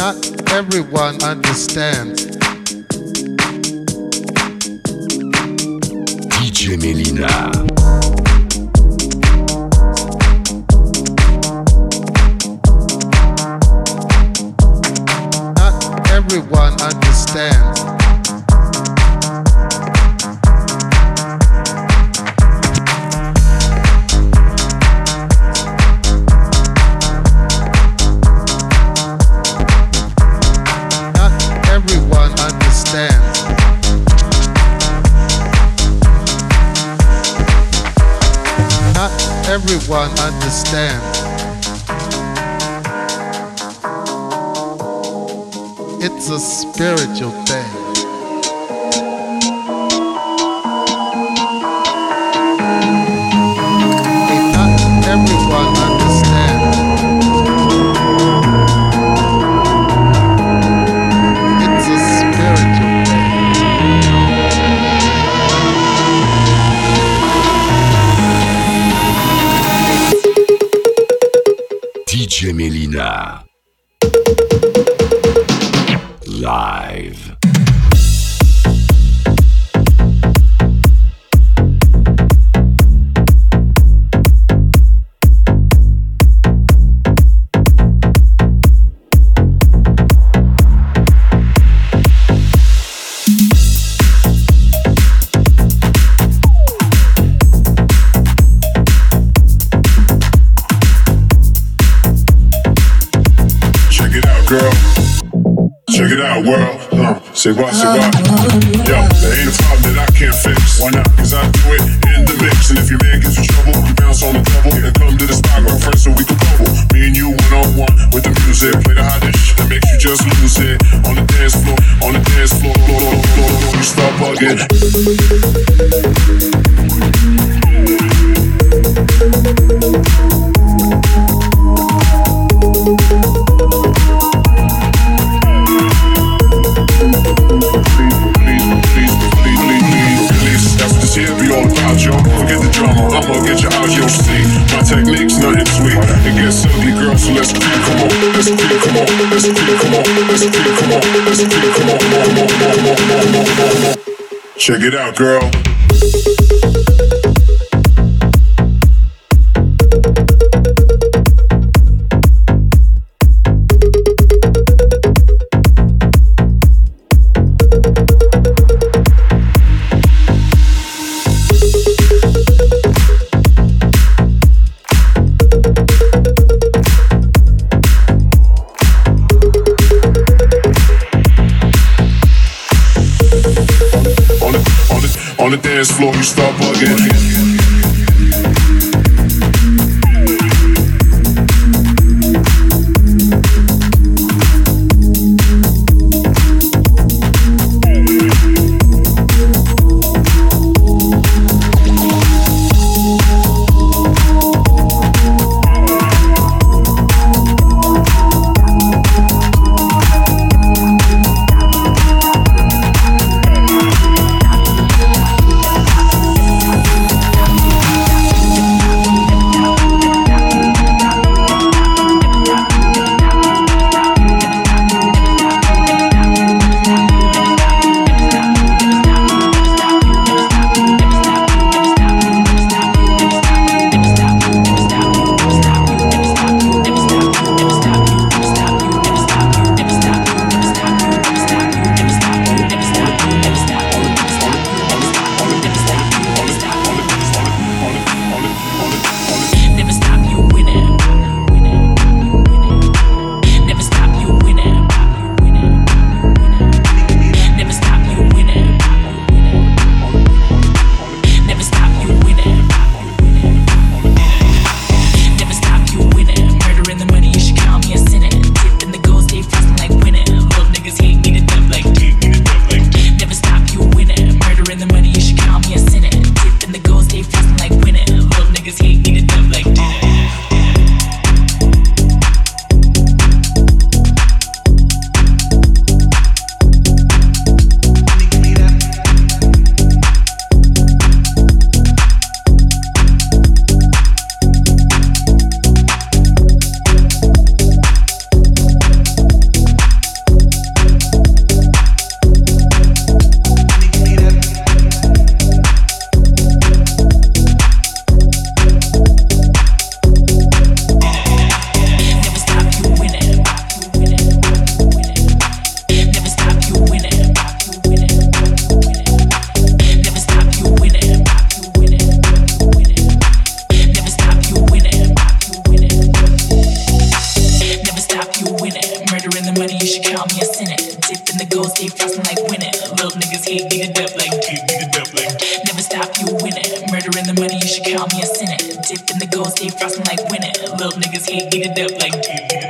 Not everyone understands. DJ Melyna. Everyone understands. It's a spiritual thing. Check it out, world. Huh. Say what, say what? Yo, there ain't a problem that I can't fix. Why not? Cause I do it in the mix. And if your man gets in trouble, you bounce on the double. And come to the spot, girlfriend, so we can bubble. Me and you one on one with the music. Play the hottest shit. that makes you just lose it. On the dance floor, on the dance floor, floor, floor, floor, floor. You start bugging. Please, Forget drama, I'ma get you out, yo. See, my technique's nothing sweet. It gets ugly, girl, so let's creep, come on, let's creep, come on, let's creep, come on, let's creep, come on, let's creep, on, on, on, on, come on, come on. Check it out, girl. Dance floor, you start bugging. The goes keep frosting like winning. Little niggas hate, nigga death like hate, nigga death like. Never stop, you winning. Murdering the money, you should call me a sinner. Dip in the gold, keep frosting like winning. Little niggas hate, nigga death like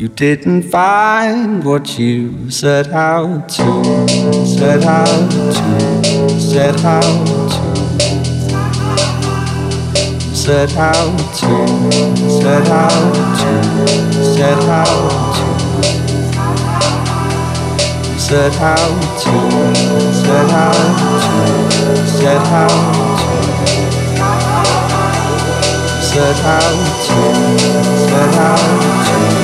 you didn't find what you set out to, set out to, set out to. Set out to, set out to, set out to. Set out to, set out to, set out to, set out to, set out to,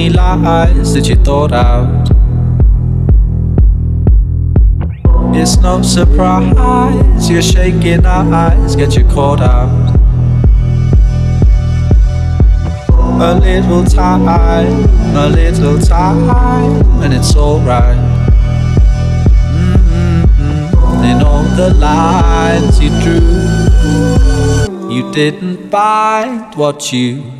many lies that you thought out. It's no surprise you're shaking our eyes get you caught out. A little time, a little time, and it's alright. Mm-hmm. All the lines you drew. You didn't find what you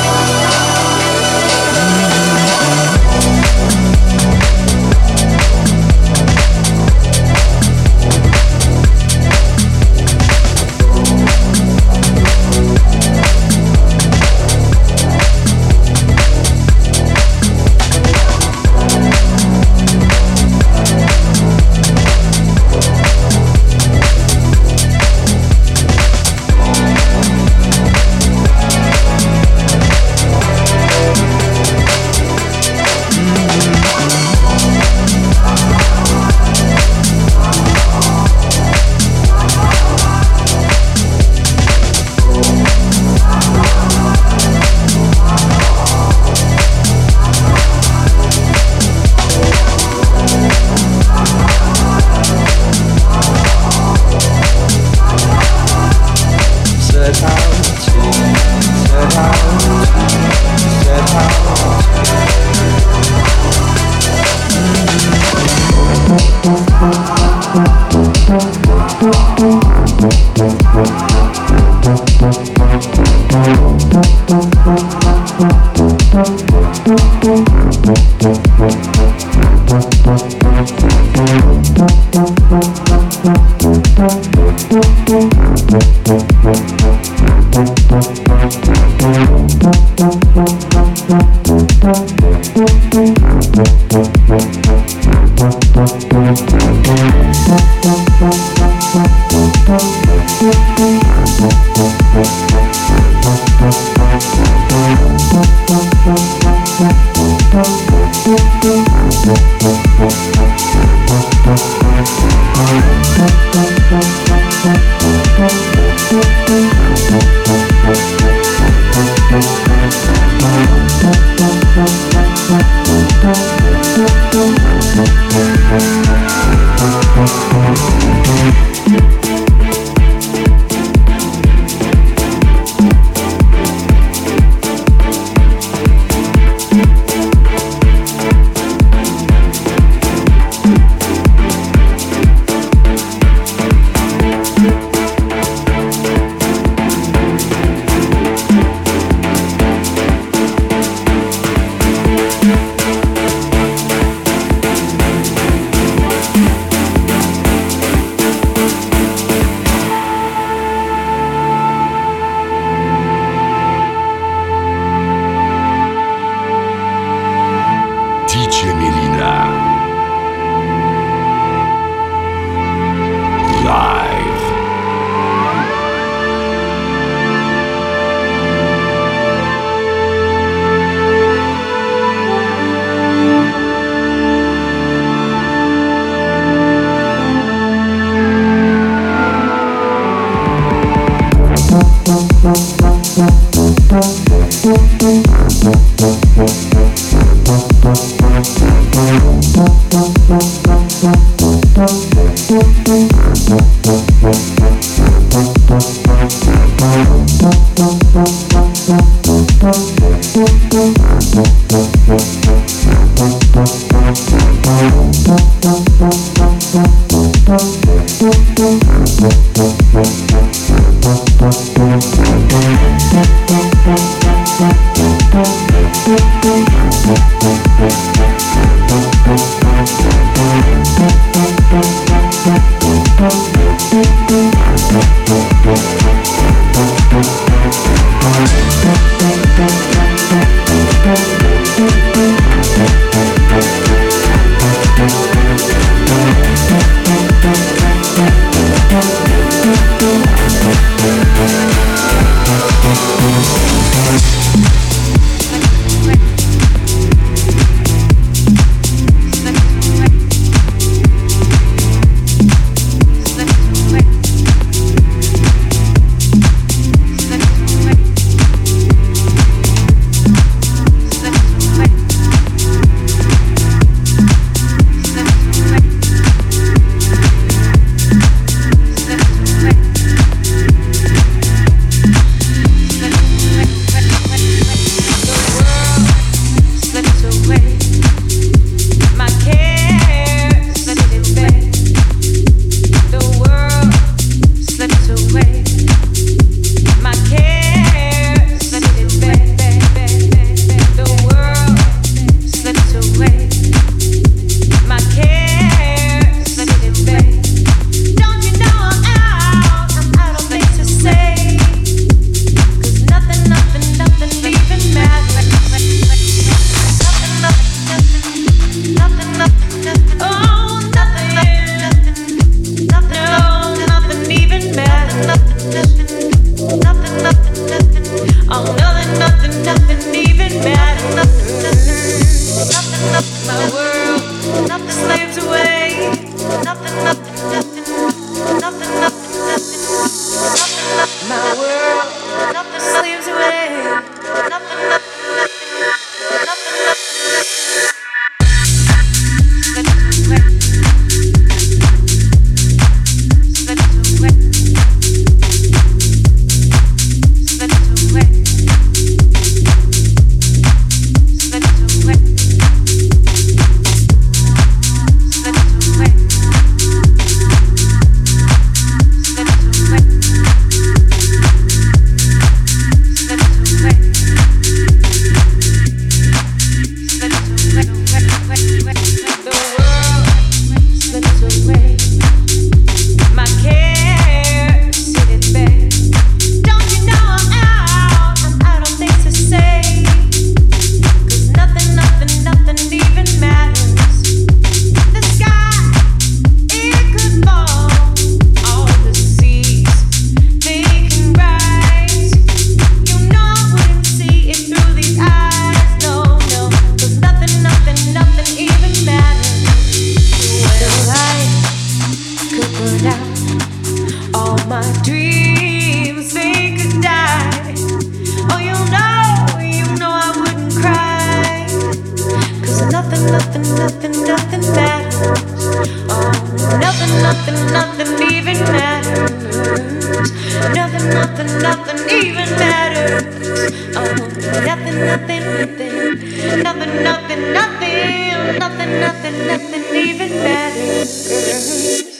nothing, nothing, nothing, nothing, nothing even matters.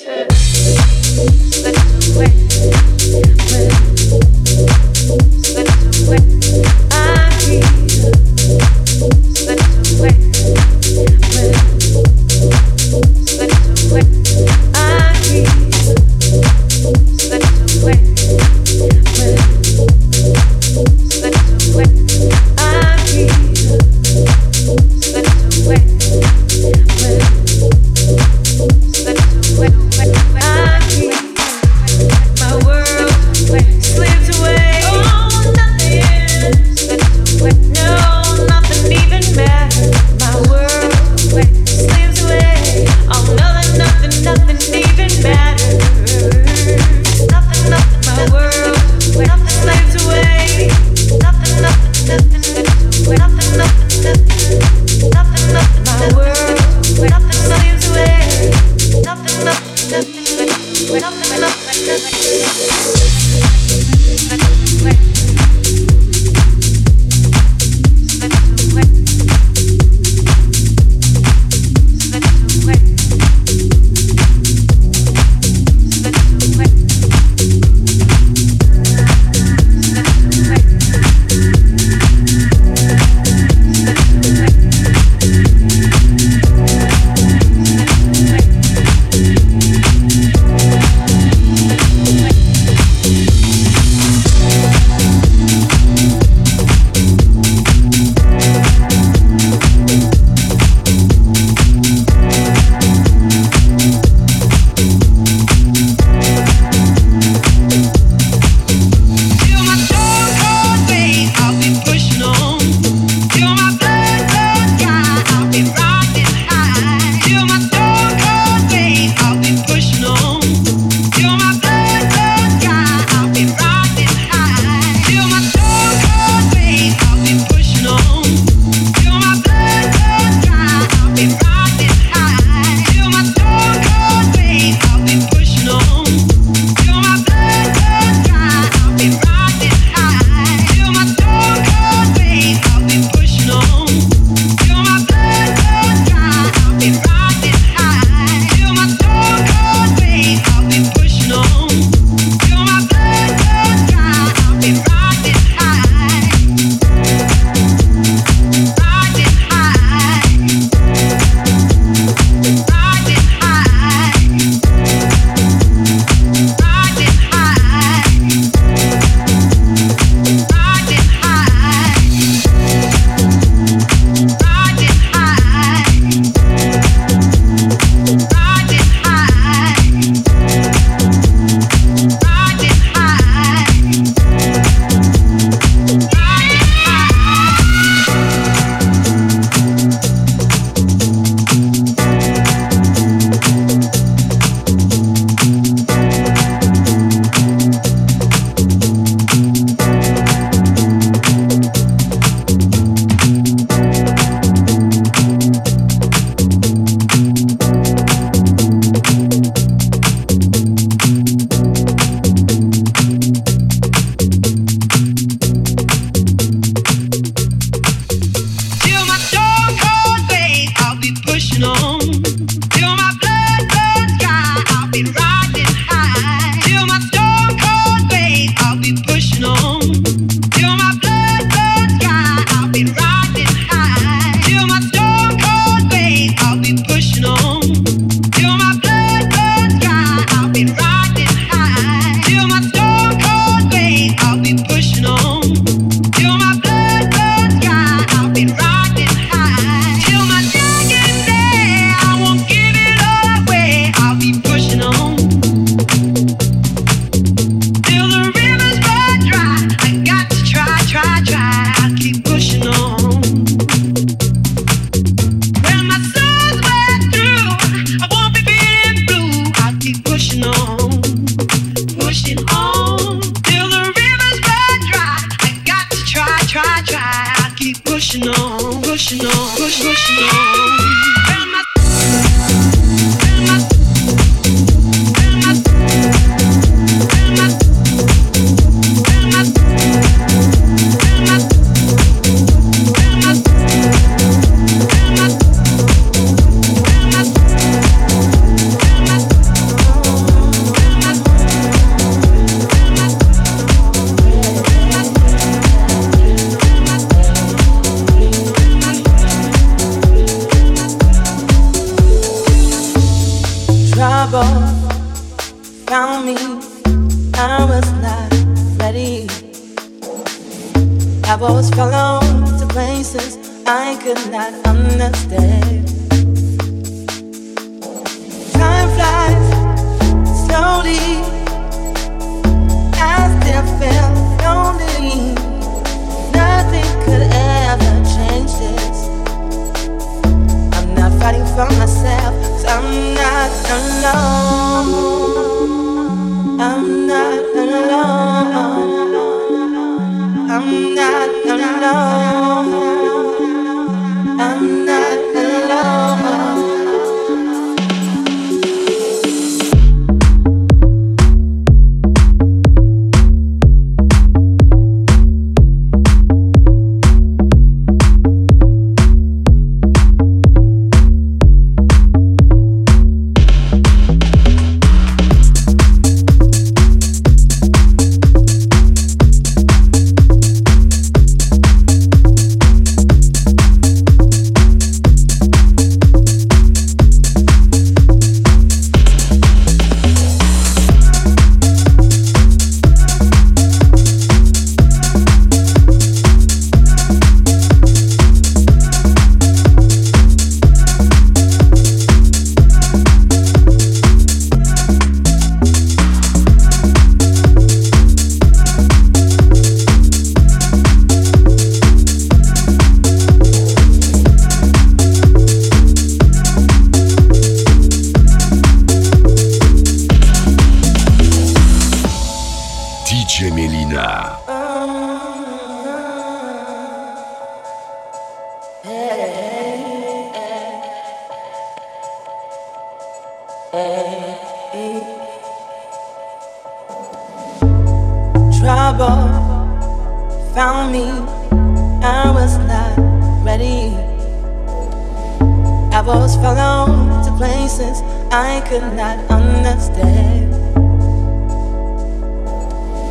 was falling to places I could not understand.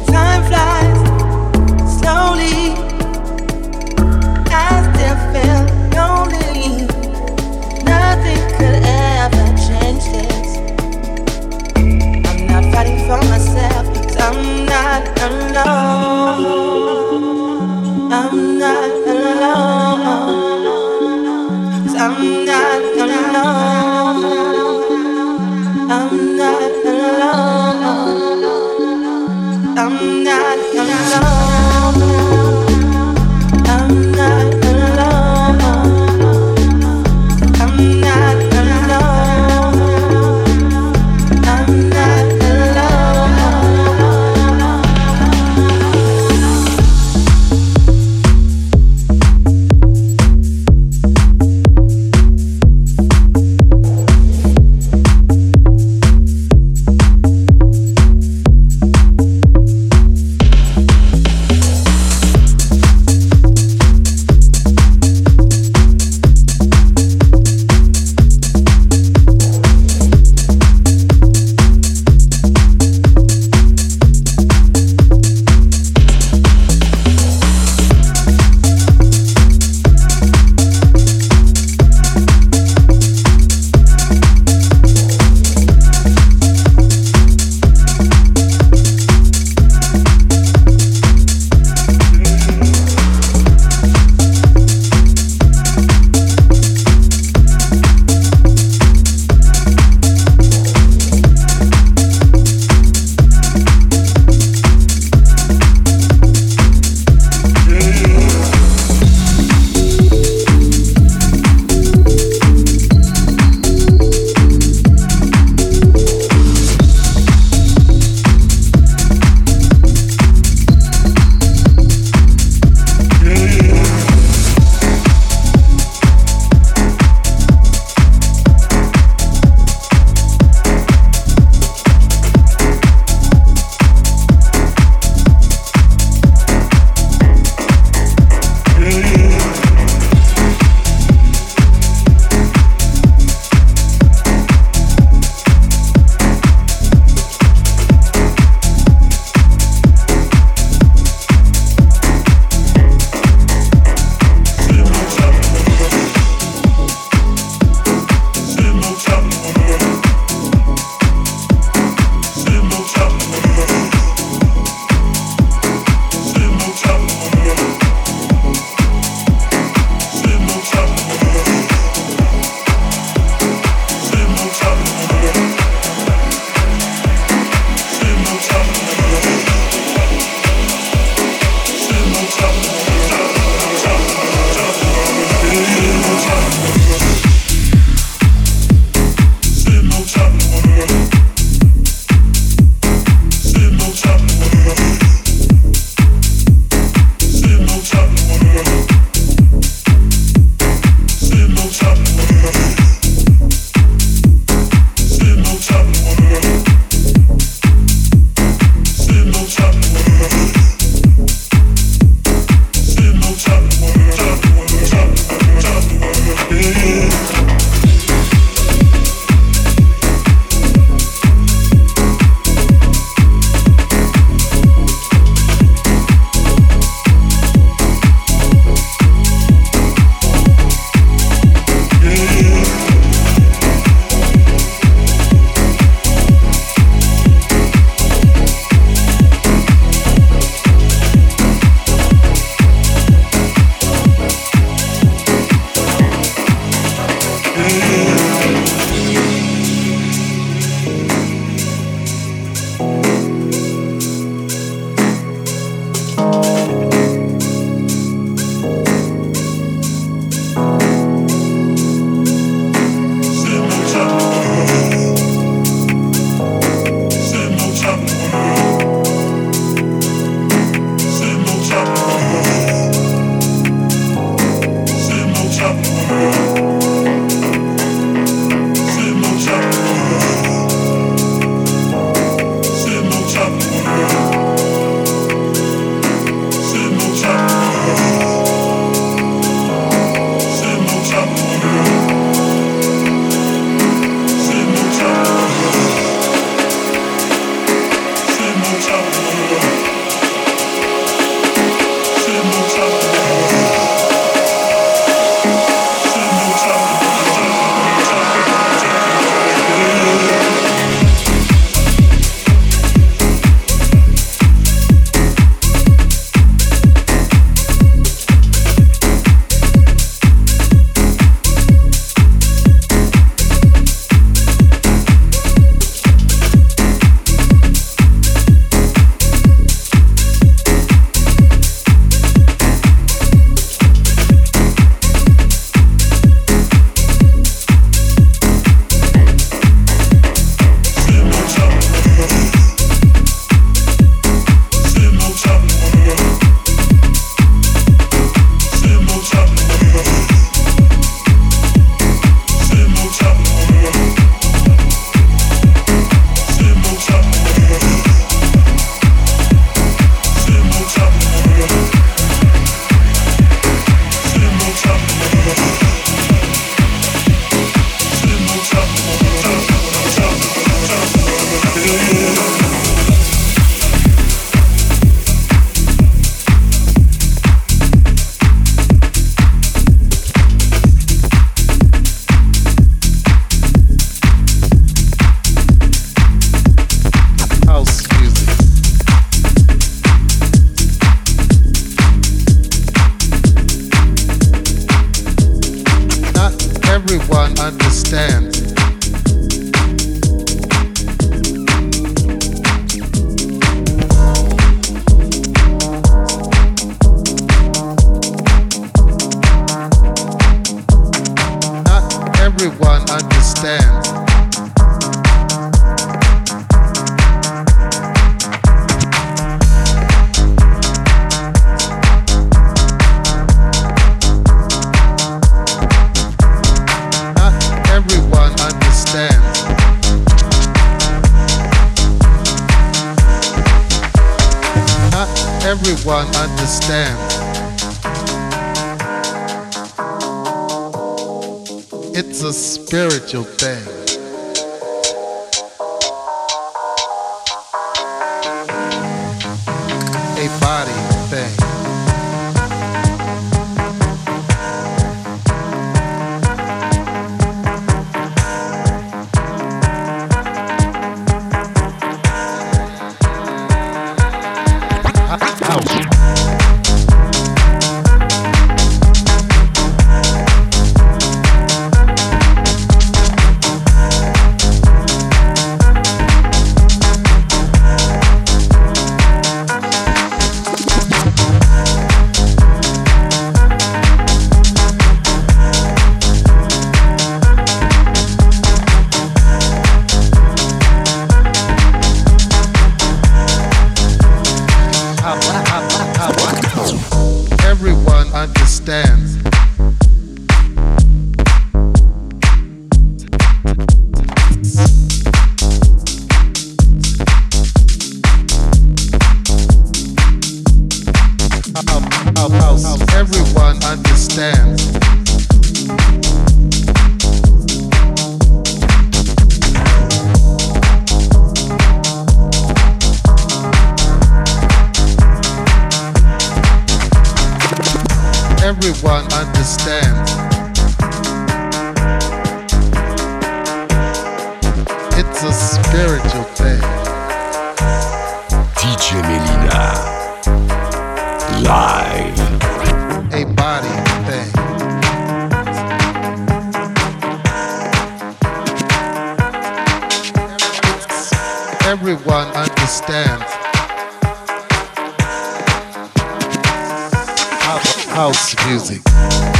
Time flies slowly. I still feel lonely. Nothing could ever change this. I'm not fighting for myself, i I'm not alone. A spiritual thing. House- music.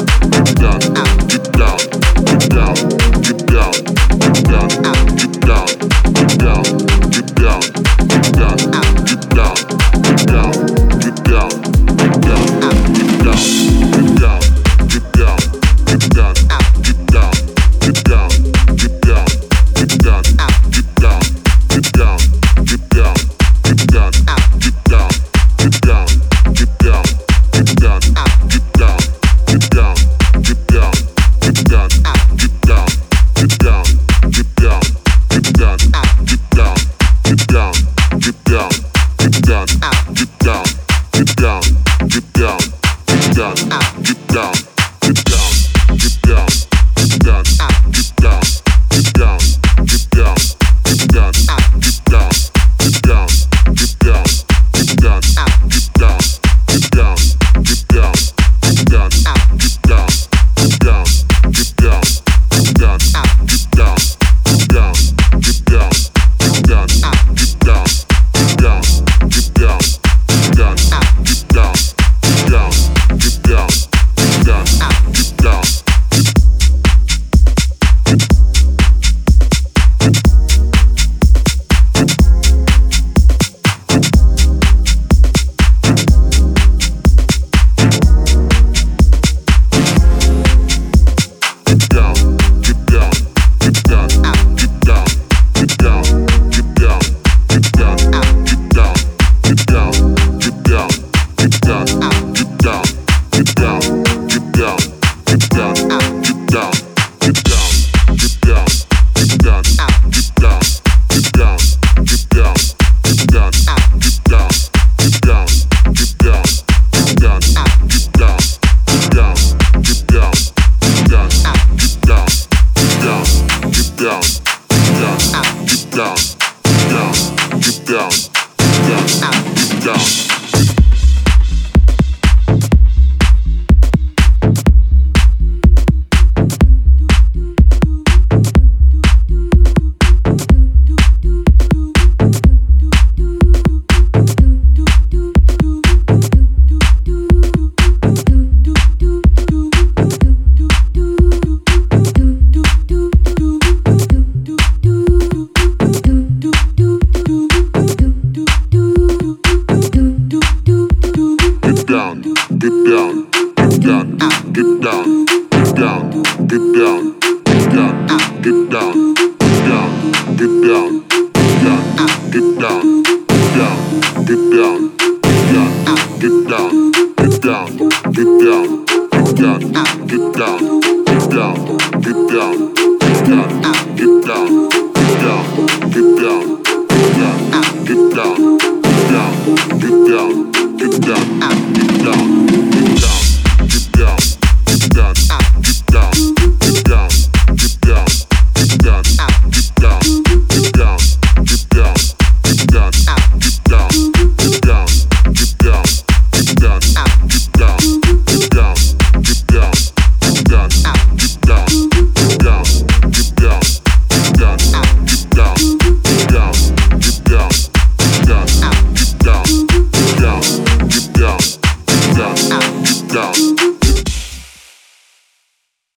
Out.